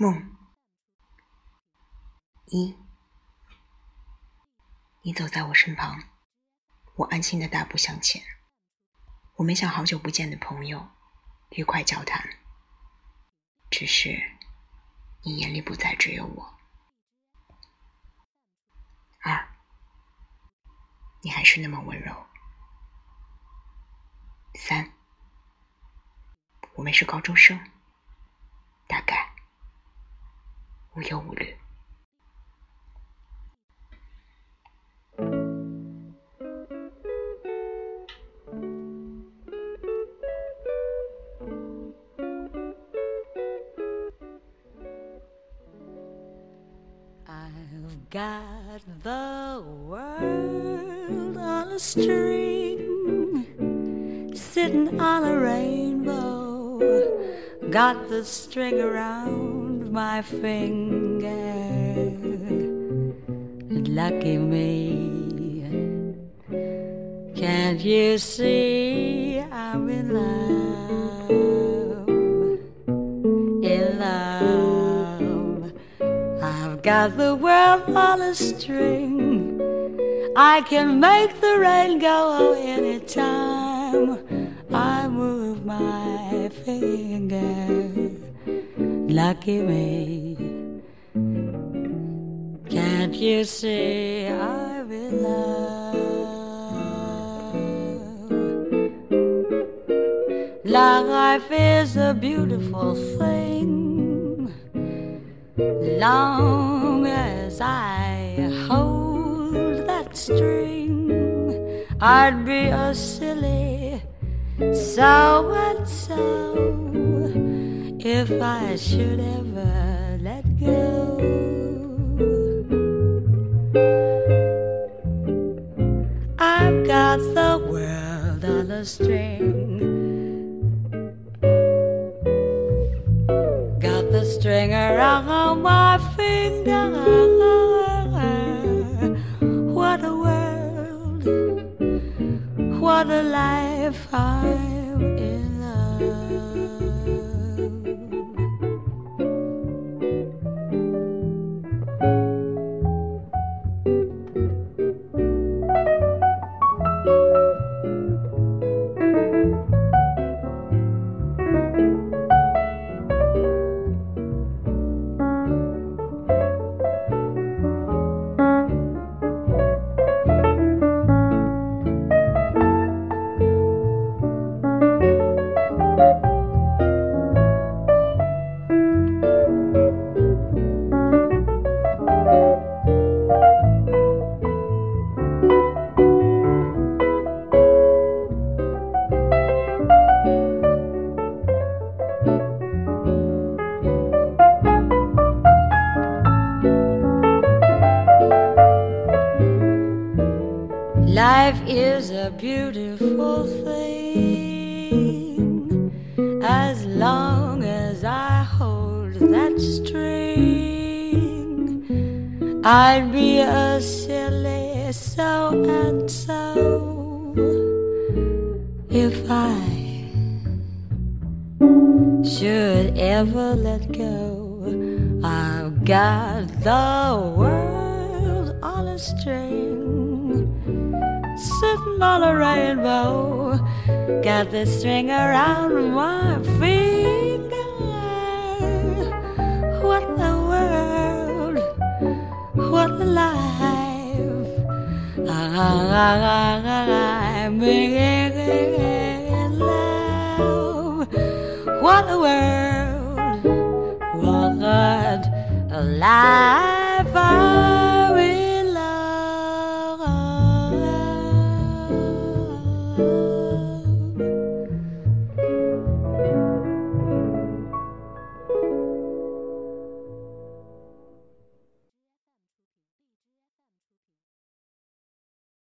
梦一，你走在我身旁，我安心的大步向前。我们像好久不见的朋友，愉快交谈。只是你眼里不再只有我。二，你还是那么温柔。三，我们是高中生，I've got the world on a string, sitting on a rainbow, got the string around my finger. Lucky me. Can't you see I'm in love? In love. I've got the world on a string. I can make the rain go anytime I move my finger. Lucky me. Can't you see I'm in love? Life is a beautiful thing. Long as I hold that string, I'd be a silly so and so if I should ever let go. I've got the world on a string. Life is a beautiful thing as long as I hold that string. I'd be a silly so and so if I should ever let go. I've got the world on a string sitting on a rainbow. Got the string around my finger. What a world, what a life. I'm in love. What a world, what a life.